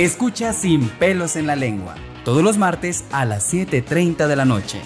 Escucha Sin pelos en la lengua, todos los martes a las 7.30 de la noche.